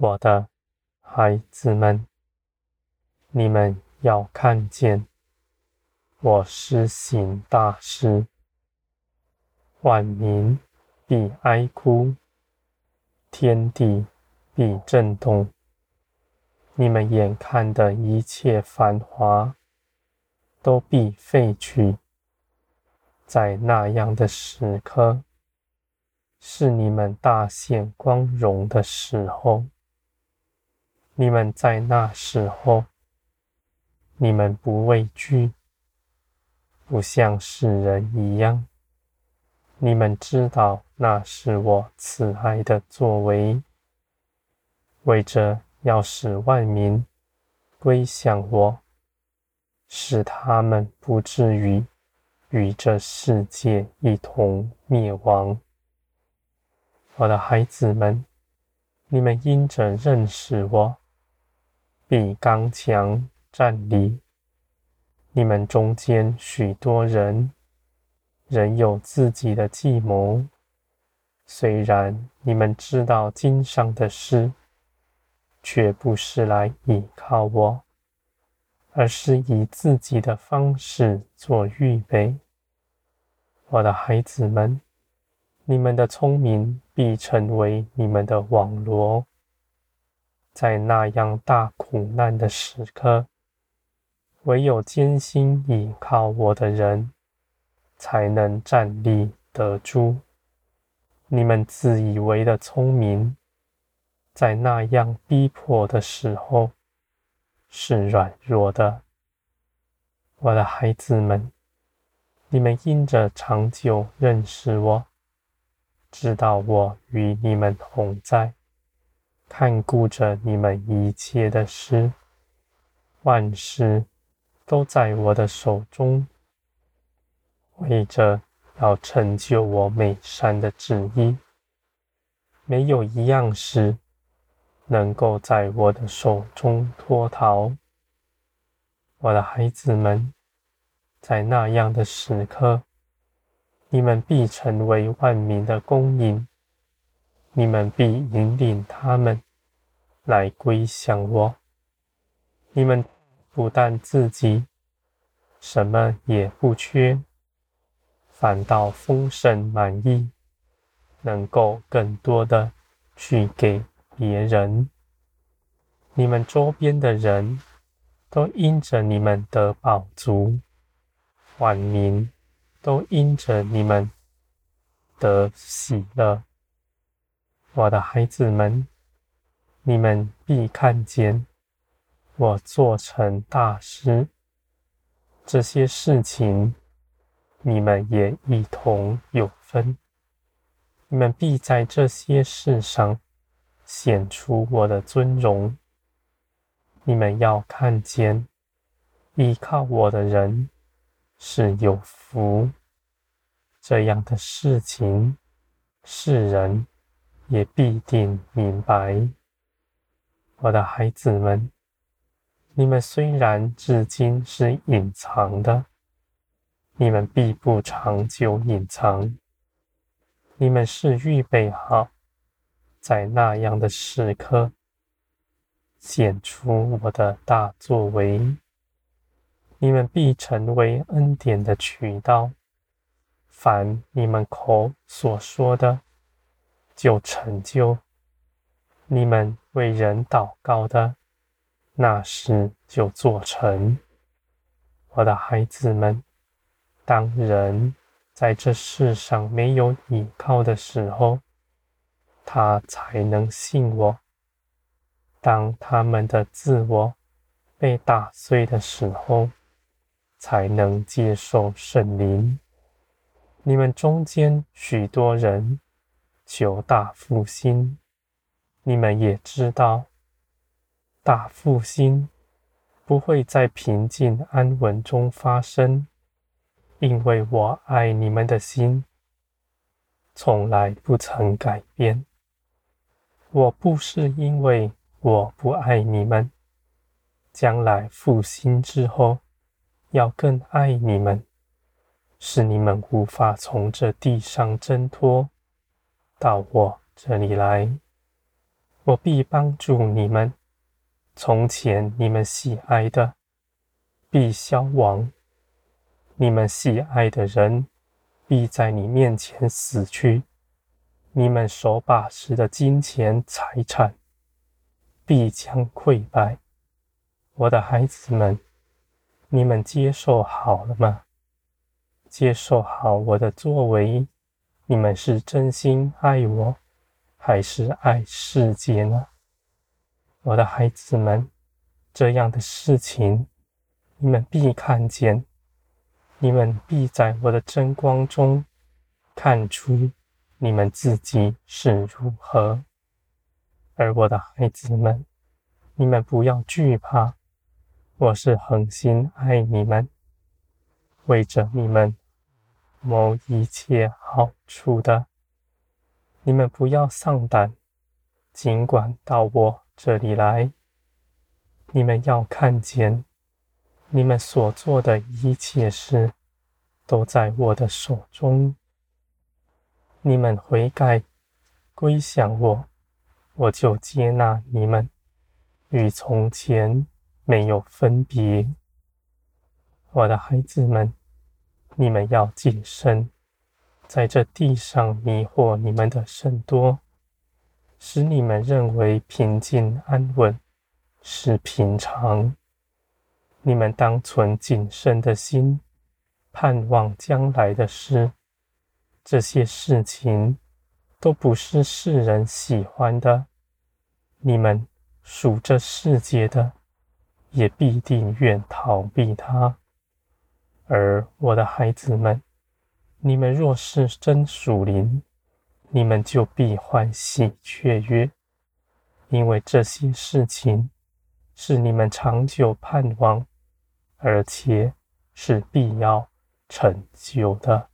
我的孩子们，你们要看见我施行大事，万民必哀哭，天地必震动。你们眼看的一切繁华，都必废去。在那样的时刻，是你们大显光荣的时候。你们在那时候，你们不畏惧，不像世人一样。你们知道那是我慈爱的作为，为着要使万民归向我，使他们不至于与这世界一同灭亡。我的孩子们，你们因着认识我，必刚强站立。你们中间许多人仍有自己的计谋，虽然你们知道经上的事，却不是来倚靠我，而是以自己的方式做预备。我的孩子们，你们的聪明必成为你们的网罗。在那样大苦难的时刻，唯有艰辛倚靠我的人，才能站立得住。你们自以为的聪明，在那样逼迫的时候，是软弱的。我的孩子们，你们因着长久认识我，知道我与你们同在。看顾着你们一切的事，万事都在我的手中，为着要成就我美善的旨意，没有一样事能够在我的手中脱逃。我的孩子们，在那样的时刻，你们必成为万民的供应。你们必引领他们来归向我。你们不但自己什么也不缺，反倒丰盛满意，能够更多的去给别人。你们周边的人都因着你们得饱足，万民都因着你们得喜乐。我的孩子们，你们必看见我做成大事，这些事情你们也一同有分。你们必在这些事上显出我的尊荣。你们要看见，依靠我的人是有福。这样的事情，世人。也必定明白，我的孩子们，你们虽然至今是隐藏的，你们必不长久隐藏。你们是预备好，在那样的时刻显出我的大作为。你们必成为恩典的渠道，凡你们口所说的。就成就你们为人祷告的，那时就做成。我的孩子们，当人在这世上没有依靠的时候，他才能信我。当他们的自我被打碎的时候，才能接受圣灵。你们中间许多人。求大复兴，你们也知道，大复兴不会在平静安稳中发生，因为我爱你们的心从来不曾改变。我不是因为我不爱你们，将来复兴之后要更爱你们，使你们无法从这地上挣脱。到我这里来，我必帮助你们。从前你们喜爱的，必消亡；你们喜爱的人，必在你面前死去。你们手把持的金钱财产，必将溃败。我的孩子们，你们接受好了吗？接受好我的作为，你们是真心爱我，还是爱世界呢？我的孩子们，这样的事情，你们必看见，你们必在我的真光中看出你们自己是如何。而我的孩子们，你们不要惧怕，我是恒心爱你们，为着你们谋一切好处的。你们不要丧胆，尽管到我这里来，你们要看见，你们所做的一切事，都在我的手中。你们悔改，归向我，我就接纳你们，与从前没有分别。我的孩子们，你们要谨慎，在这地上迷惑你们的甚多。使你们认为平静安稳是平常，你们当存谨慎的心，盼望将来的事。这些事情都不是世人喜欢的，你们属这世界的，也必定愿逃避它。而我的孩子们，你们若是真属灵，你们就必欢喜雀跃，因为这些事情是你们长久盼望，而且是必要成就的。